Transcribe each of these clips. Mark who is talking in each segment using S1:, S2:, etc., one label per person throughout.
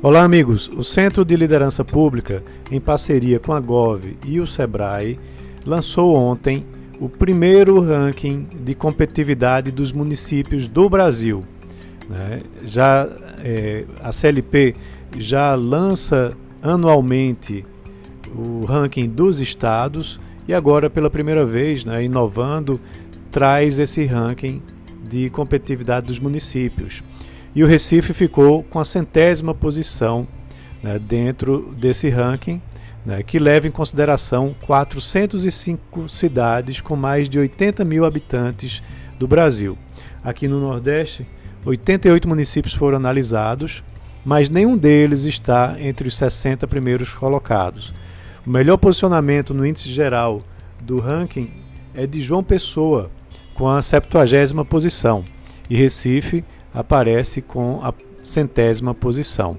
S1: Olá, amigos. O Centro de Liderança Pública, em parceria com a Gov e o Sebrae, lançou ontem o primeiro ranking de competitividade dos municípios do Brasil. Né? Já é, a CLP já lança anualmente o ranking dos estados e agora pela primeira vez, né, inovando, traz esse ranking de competitividade dos municípios e o Recife ficou com a centésima posição né, dentro desse ranking, né, que leva em consideração 405 cidades com mais de 80 mil habitantes do Brasil. Aqui no Nordeste, 88 municípios foram analisados, mas nenhum deles está entre os 60 primeiros colocados. O melhor posicionamento no índice geral do ranking é de João Pessoa, com a 70 posição, e Recife aparece com a centésima posição.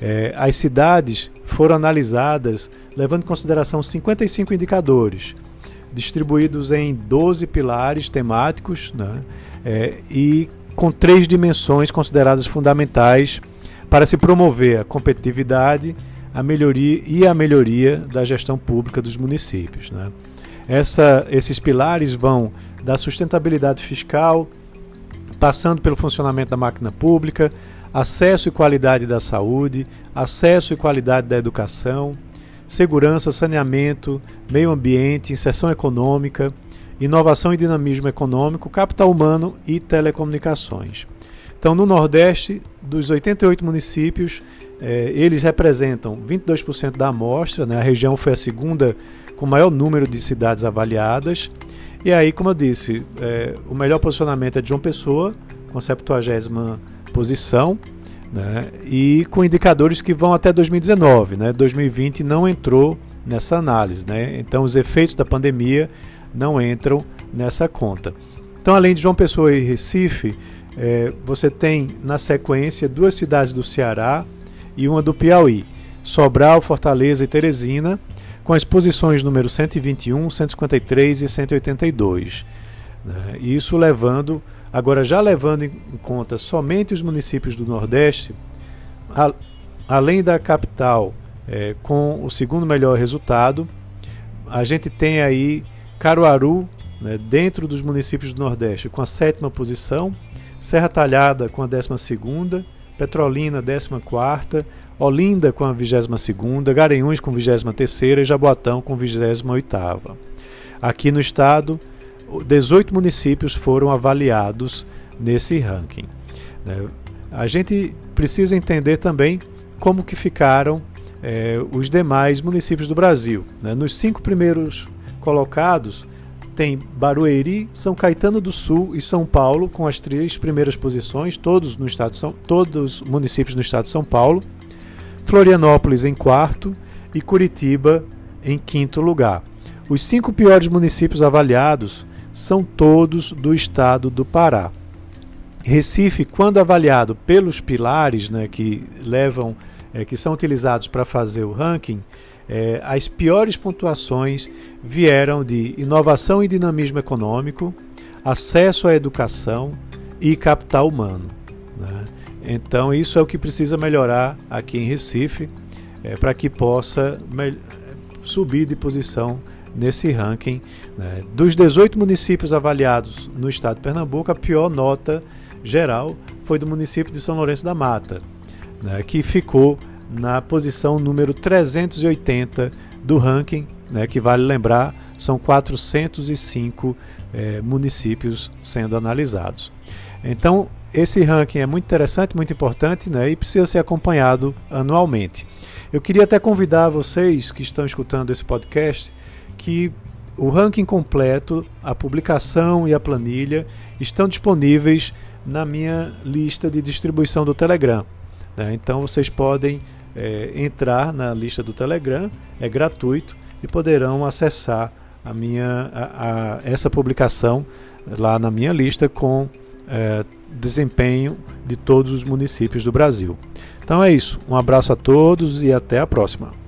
S1: É, as cidades foram analisadas levando em consideração 55 indicadores, distribuídos em 12 pilares temáticos né, é, e com três dimensões consideradas fundamentais para se promover a competitividade a melhoria e a melhoria da gestão pública dos municípios. Né. Essa, esses pilares vão da sustentabilidade fiscal, passando pelo funcionamento da máquina pública, acesso e qualidade da saúde, acesso e qualidade da educação, segurança, saneamento, meio ambiente, inserção econômica, inovação e dinamismo econômico, capital humano e telecomunicações. Então, no Nordeste, dos 88 municípios, eh, eles representam 22% da amostra, né? a região foi a segunda com maior número de cidades avaliadas e aí, como eu disse, é, o melhor posicionamento é de João Pessoa, com a 70 posição, né, e com indicadores que vão até 2019. Né, 2020 não entrou nessa análise, né, então os efeitos da pandemia não entram nessa conta. Então, além de João Pessoa e Recife, é, você tem na sequência duas cidades do Ceará e uma do Piauí, Sobral, Fortaleza e Teresina com as posições número 121, 153 e 182. Né? Isso levando, agora já levando em conta somente os municípios do Nordeste, a, além da capital é, com o segundo melhor resultado, a gente tem aí Caruaru, né, dentro dos municípios do Nordeste, com a sétima posição, Serra Talhada com a décima segunda, Petrolina, 14, Olinda com a 22, Garanhuns com a 23 e Jaboatão com a 28. Aqui no estado, 18 municípios foram avaliados nesse ranking. Né? A gente precisa entender também como que ficaram é, os demais municípios do Brasil. Né? Nos cinco primeiros colocados, tem Barueri, São Caetano do Sul e São Paulo com as três primeiras posições, todos no estado São, todos municípios no estado de São Paulo. Florianópolis em quarto e Curitiba em quinto lugar. Os cinco piores municípios avaliados são todos do estado do Pará. Recife, quando avaliado pelos pilares né, que levam, é, que são utilizados para fazer o ranking, é, as piores pontuações vieram de inovação e dinamismo econômico, acesso à educação e capital humano. Né? Então, isso é o que precisa melhorar aqui em Recife é, para que possa subir de posição nesse ranking. Né? Dos 18 municípios avaliados no estado de Pernambuco, a pior nota geral foi do município de São Lourenço da Mata, né? que ficou na posição número 380 do ranking, né, que vale lembrar, são 405 é, municípios sendo analisados. Então, esse ranking é muito interessante, muito importante né, e precisa ser acompanhado anualmente. Eu queria até convidar vocês que estão escutando esse podcast que o ranking completo, a publicação e a planilha estão disponíveis na minha lista de distribuição do Telegram. Né? Então vocês podem é, entrar na lista do Telegram, é gratuito e poderão acessar a minha, a, a, essa publicação lá na minha lista com é, desempenho de todos os municípios do Brasil. Então é isso. Um abraço a todos e até a próxima.